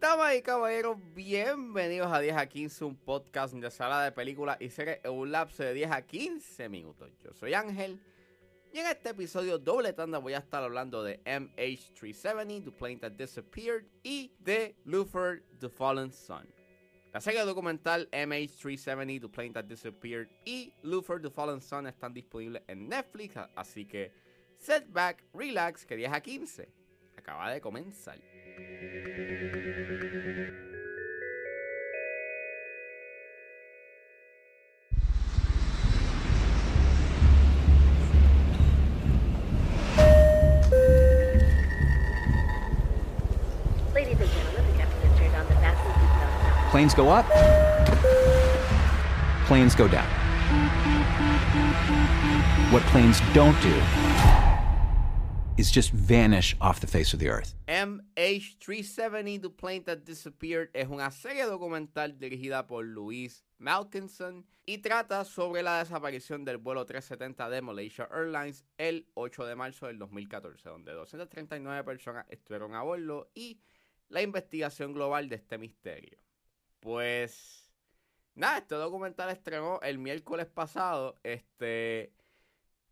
Damas y caballeros, bienvenidos a 10 a 15, un podcast de sala de películas y series en un lapso de 10 a 15 minutos. Yo soy Ángel y en este episodio doble tanda voy a estar hablando de MH370, The Plane That Disappeared y de Luthor, The Fallen Sun. La serie documental MH370, The Plane That Disappeared y Luthor, The Fallen Sun están disponibles en Netflix, así que set back, relax, que 10 a 15 acaba de comenzar. Planes go up, planes go down. What planes don't do is just vanish off the face of the earth. MH370 The Plane That Disappeared es una serie documental dirigida por Luis Malkinson y trata sobre la desaparición del vuelo 370 de Malaysia Airlines el 8 de marzo del 2014, donde 239 personas estuvieron a bordo y la investigación global de este misterio. Pues nada, este documental estrenó el miércoles pasado, este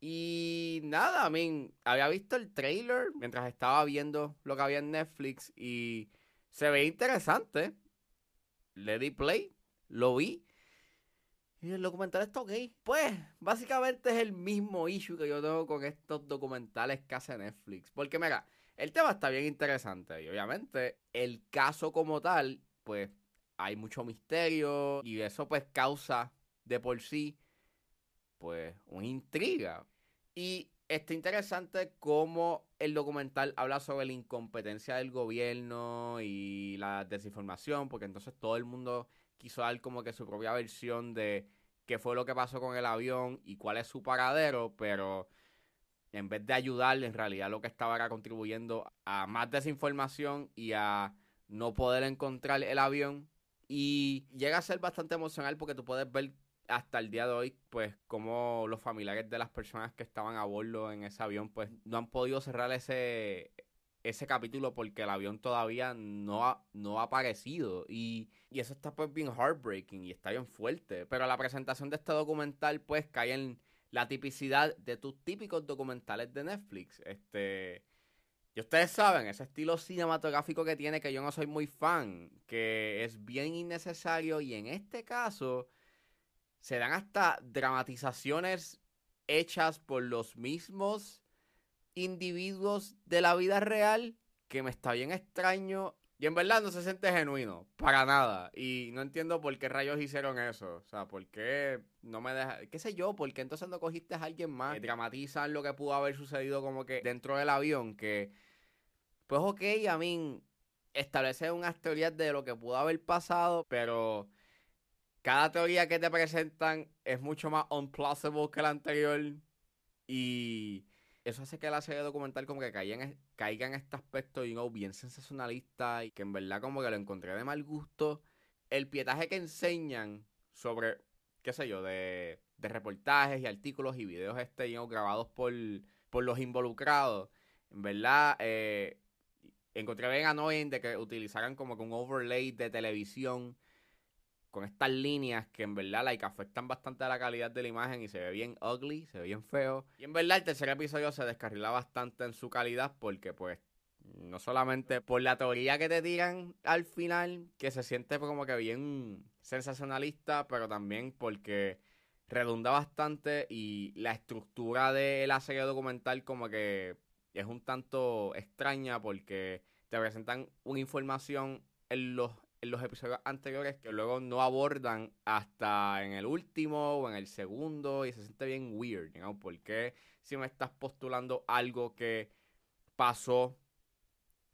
y nada, I mean, había visto el trailer mientras estaba viendo lo que había en Netflix y se ve interesante. Le di play, lo vi. Y el documental está ok. Pues, básicamente es el mismo issue que yo tengo con estos documentales que hace Netflix. Porque, mira, el tema está bien interesante. Y obviamente, el caso como tal, pues, hay mucho misterio. Y eso, pues, causa de por sí pues una intriga. Y está interesante cómo el documental habla sobre la incompetencia del gobierno y la desinformación, porque entonces todo el mundo quiso dar como que su propia versión de qué fue lo que pasó con el avión y cuál es su paradero, pero en vez de ayudarle, en realidad lo que estaba era contribuyendo a más desinformación y a no poder encontrar el avión. Y llega a ser bastante emocional porque tú puedes ver hasta el día de hoy, pues, como los familiares de las personas que estaban a bordo en ese avión, pues, no han podido cerrar ese, ese capítulo porque el avión todavía no ha, no ha aparecido. Y, y eso está, pues, bien heartbreaking y está bien fuerte. Pero la presentación de este documental, pues, cae en la tipicidad de tus típicos documentales de Netflix. Este... Y ustedes saben, ese estilo cinematográfico que tiene que yo no soy muy fan, que es bien innecesario y en este caso se dan hasta dramatizaciones hechas por los mismos individuos de la vida real que me está bien extraño y en verdad no se siente genuino, para nada. Y no entiendo por qué rayos hicieron eso. O sea, por qué no me deja. ¿Qué sé yo? ¿Por qué entonces no cogiste a alguien más? Que dramatizan lo que pudo haber sucedido como que dentro del avión. Que. Pues ok, a mí. Establece unas teorías de lo que pudo haber pasado, pero cada teoría que te presentan es mucho más unplausible que la anterior. Y eso hace que la serie documental como que caiga en, caiga en este aspecto, you know, bien sensacionalista y que en verdad como que lo encontré de mal gusto. El pietaje que enseñan sobre, qué sé yo, de, de reportajes y artículos y videos este, you know, grabados por, por los involucrados. En verdad, eh, encontré bien annoying de que utilizaran como que un overlay de televisión con estas líneas que en verdad afectan bastante a la calidad de la imagen y se ve bien ugly, se ve bien feo. Y en verdad el tercer episodio se descarrila bastante en su calidad porque pues no solamente por la teoría que te tiran al final, que se siente como que bien sensacionalista, pero también porque redunda bastante y la estructura de la serie documental como que es un tanto extraña porque te presentan una información en los en los episodios anteriores que luego no abordan hasta en el último o en el segundo y se siente bien weird, ¿no? Porque si me estás postulando algo que pasó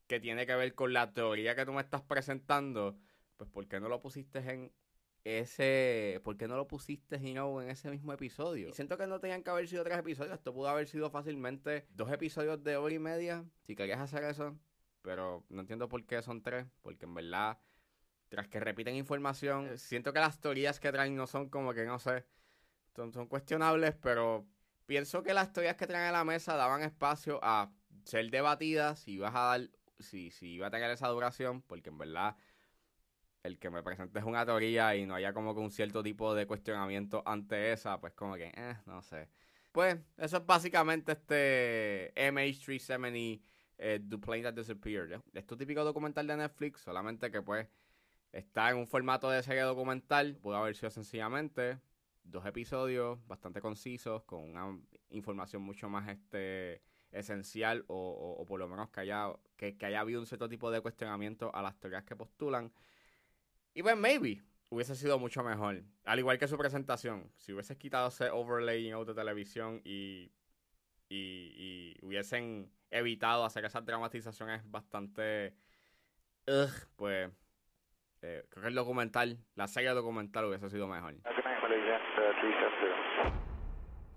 que tiene que ver con la teoría que tú me estás presentando, pues ¿por qué no lo pusiste en ese, ¿por qué no lo pusiste you know, en ese mismo episodio? Y siento que no tenían que haber sido tres episodios, esto pudo haber sido fácilmente dos episodios de hora y media, si querías hacer eso, pero no entiendo por qué son tres, porque en verdad tras que repiten información, siento que las teorías que traen no son como que, no sé, son, son cuestionables, pero pienso que las teorías que traen a la mesa daban espacio a ser debatidas si ibas a dar, si, si iba a tener esa duración, porque en verdad el que me presentes una teoría y no haya como que un cierto tipo de cuestionamiento ante esa, pues como que, eh, no sé. Pues eso es básicamente este MH370 eh, The Plane That Disappeared. Es tu típico documental de Netflix, solamente que pues está en un formato de serie documental. Pudo haber sido sencillamente dos episodios bastante concisos, con una información mucho más este esencial o, o, por lo menos que haya, que, que haya habido un cierto tipo de cuestionamiento a las teorías que postulan. Y pues maybe hubiese sido mucho mejor. Al igual que su presentación. Si hubiese quitado ese overlaying out de televisión y, y, y hubiesen evitado hacer esas dramatizaciones bastante... Ugh, pues eh, creo que el documental, la serie documental hubiese sido mejor.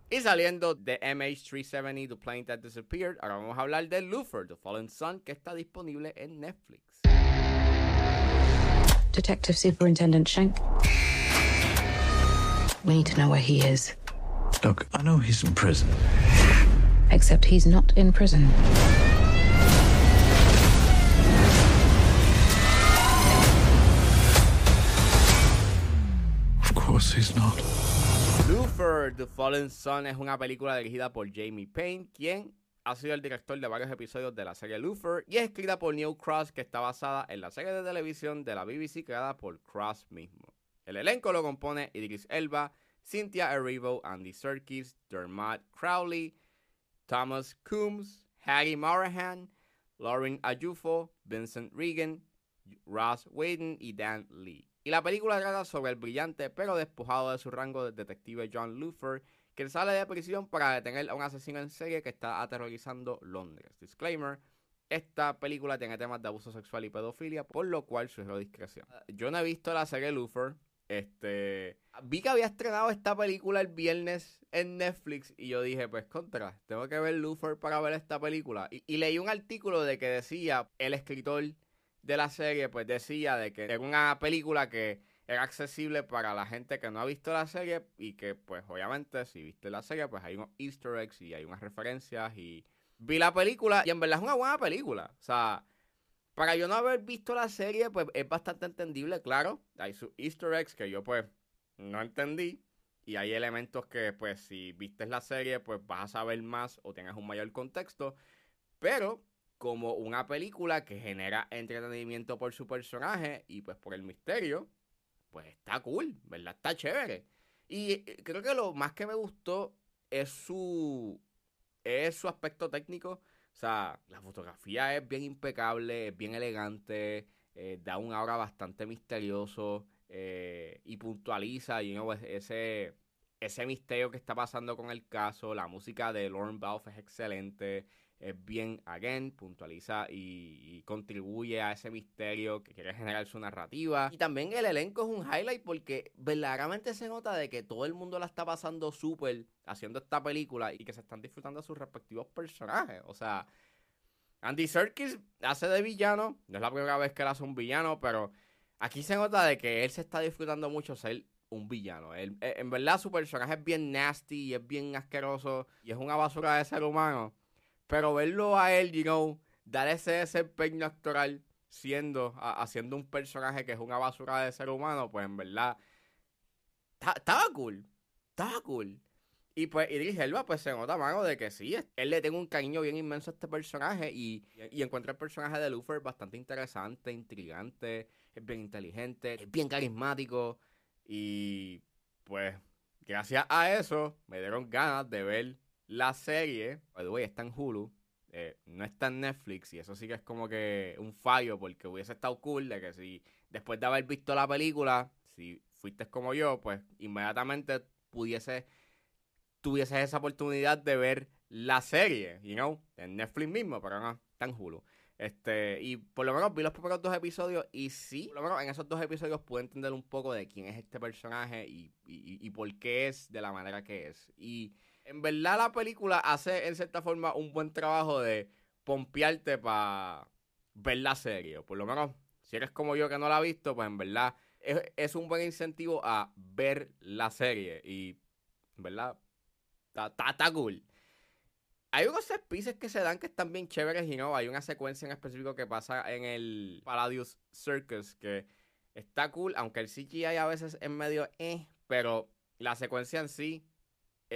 Y saliendo de MH370, The Plane That Disappeared, ahora vamos a hablar de Luther, The Fallen Sun, que está disponible en Netflix. Detective Superintendent Schenk. We need to know where he is. Look, I know he's in prison. Except he's not in prison. Of course he's not. Luther, The Fallen Sun es una película dirigida por Jamie Payne, quien ha sido el director de varios episodios de la serie Luther y es escrita por Neil Cross, que está basada en la serie de televisión de la BBC creada por Cross mismo. El elenco lo compone Idris Elba, Cynthia Erivo, Andy Serkis, Dermot Crowley, Thomas Coombs, Harry Morahan, Lauren Ayufo, Vincent Regan, Ross Whedon y Dan Lee. Y la película trata sobre el brillante pero despojado de su rango de detective John Luther, que sale de prisión para detener a un asesino en serie que está aterrorizando Londres. Disclaimer. Esta película tiene temas de abuso sexual y pedofilia, por lo cual sugiero discreción. Yo no he visto la serie Luther. Este. Vi que había estrenado esta película el viernes en Netflix. Y yo dije, pues contra, tengo que ver Luther para ver esta película. Y, y leí un artículo de que decía el escritor de la serie, pues decía de que era una película que era accesible para la gente que no ha visto la serie y que pues obviamente si viste la serie pues hay unos easter eggs y hay unas referencias y vi la película y en verdad es una buena película. O sea, para yo no haber visto la serie pues es bastante entendible, claro. Hay sus easter eggs que yo pues no entendí y hay elementos que pues si viste la serie pues vas a saber más o tienes un mayor contexto. Pero como una película que genera entretenimiento por su personaje y pues por el misterio, pues está cool, ¿verdad? Está chévere. Y creo que lo más que me gustó es su es su aspecto técnico. O sea, la fotografía es bien impecable, es bien elegante, eh, da un aura bastante misterioso eh, y puntualiza know, ese, ese misterio que está pasando con el caso. La música de Lauren Balfe es excelente es bien, again, puntualiza y, contribuye a ese misterio que quiere generar su narrativa. Y también el elenco es un highlight porque verdaderamente se nota de que todo el mundo la está pasando súper haciendo esta película y que se están disfrutando de sus respectivos personajes. O sea, Andy Serkis hace de villano, no es la primera vez que él hace un villano, pero aquí se nota de que él se está disfrutando mucho ser un villano. Él, en verdad su personaje es bien nasty y es bien asqueroso y es una basura de ser humano. Pero verlo a él, you know, dar ese desempeño actoral siendo, haciendo un personaje que es una basura de ser humano, pues en verdad, estaba cool. Estaba cool. Y pues Idris Elba, pues se nota, mano, de que sí, él le tiene un cariño bien inmenso a este personaje y, y encuentra el personaje de Luther bastante interesante, intrigante, es bien inteligente, es bien carismático y pues gracias a eso me dieron ganas de ver la serie, by the way, está en Hulu, eh, no está en Netflix y eso sí que es como que un fallo porque hubiese estado cool de que si después de haber visto la película, si fuiste como yo, pues inmediatamente pudiese, tuvieses esa oportunidad de ver la serie, you know, en Netflix mismo, pero no, está en Hulu. Este, y por lo menos vi los primeros dos episodios y sí, por lo menos en esos dos episodios pude entender un poco de quién es este personaje y, y, y por qué es de la manera que es. Y en verdad la película hace en cierta forma un buen trabajo de pompearte para ver la serie. Por lo menos, si eres como yo que no la ha visto, pues en verdad es, un buen incentivo a ver la serie. Y ¿verdad? Está, cool. Hay unos set que se dan que están bien chéveres y no, hay una secuencia en específico que pasa en el Palladius Circus que está cool, aunque el CGI a veces es medio eh, pero la secuencia en sí,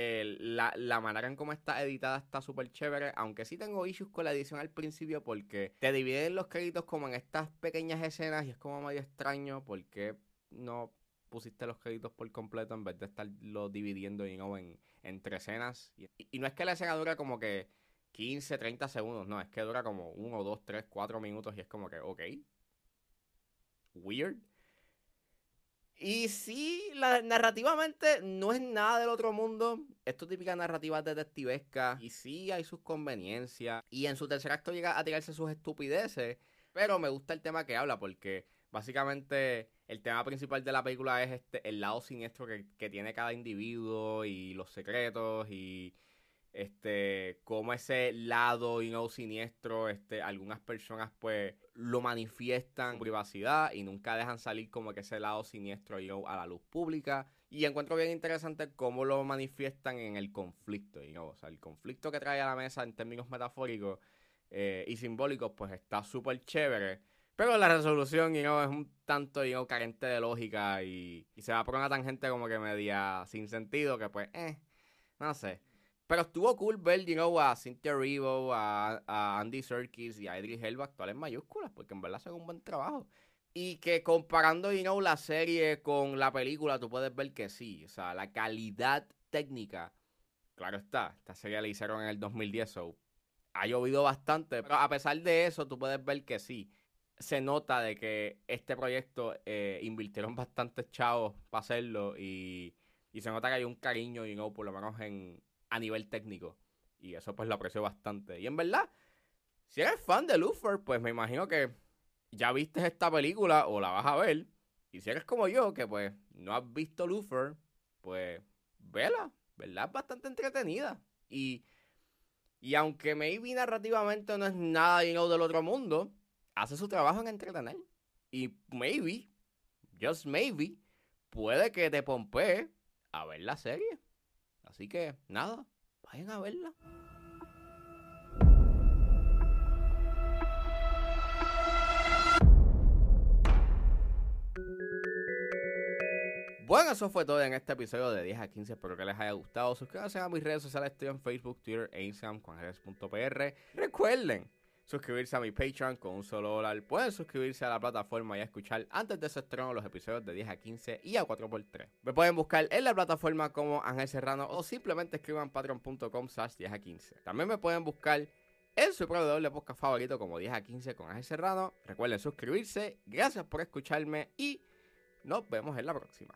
eh, la, la manera en cómo está editada está súper chévere, aunque sí tengo issues con la edición al principio porque te dividen los créditos como en estas pequeñas escenas y es como medio extraño porque no pusiste los créditos por completo en vez de estarlo dividiendo you know, en, entre escenas. Y, y no es que la escena dura como que 15, 30 segundos, no, es que dura como 1, 2, 3, 4 minutos y es como que, ok. Weird. Y sí, la, narrativamente no es nada del otro mundo. Esto es típica narrativa detectivesca. Y sí hay sus conveniencias. Y en su tercer acto llega a tirarse sus estupideces. Pero me gusta el tema que habla porque básicamente el tema principal de la película es este el lado siniestro que, que tiene cada individuo y los secretos y este cómo ese lado y no siniestro este algunas personas pues lo manifiestan en privacidad y nunca dejan salir como que ese lado siniestro know, a la luz pública y encuentro bien interesante cómo lo manifiestan en el conflicto know? o sea el conflicto que trae a la mesa en términos metafóricos eh, y simbólicos pues está súper chévere pero la resolución, you know, es un tanto, you know, carente de lógica y, y, se va por una tangente como que media sin sentido, que pues, eh, no sé. Pero estuvo cool ver, you know, a Cynthia Erivo, a, a Andy Serkis y a Idris Elba actuar en mayúsculas, porque en verdad hacen un buen trabajo. Y que comparando, you know, la serie con la película, tú puedes ver que sí. O sea, la calidad técnica, claro está, esta serie la hicieron en el 2010, so ha llovido bastante. Pero a pesar de eso, tú puedes ver que sí se nota de que este proyecto eh, invirtieron bastantes chavos para hacerlo y, y, se nota que hay un cariño, you know, por lo menos en, a nivel técnico. Y eso pues lo aprecio bastante. Y en verdad, si eres fan de Lufer, pues me imagino que ya viste esta película o la vas a ver. Y si eres como yo, que pues no has visto Lufer, pues vela, ¿verdad? Es bastante entretenida. Y, y aunque maybe narrativamente no es nada, you del otro mundo, hace su trabajo en entretener. Y maybe, just maybe, puede que te pompee a ver la serie. Así que, nada, vayan a verla. Bueno, eso fue todo en este episodio de 10 a 15. Espero que les haya gustado. Suscríbanse a mis redes sociales. Estoy en Facebook, Twitter e Instagram, juanjeres.pr. Recuerden suscribirse a mi Patreon con un solo dólar. Pueden suscribirse a la plataforma y escuchar antes de su estreno los episodios de 10 a 15 y a 4x3. Me pueden buscar en la plataforma como Ángel Serrano o simplemente escriban patreon.com slash 10 a 15. También me pueden buscar en su proveedor de podcast favorito como 10 a 15 con Ángel Serrano. Recuerden suscribirse. Gracias por escucharme y nos vemos en la próxima.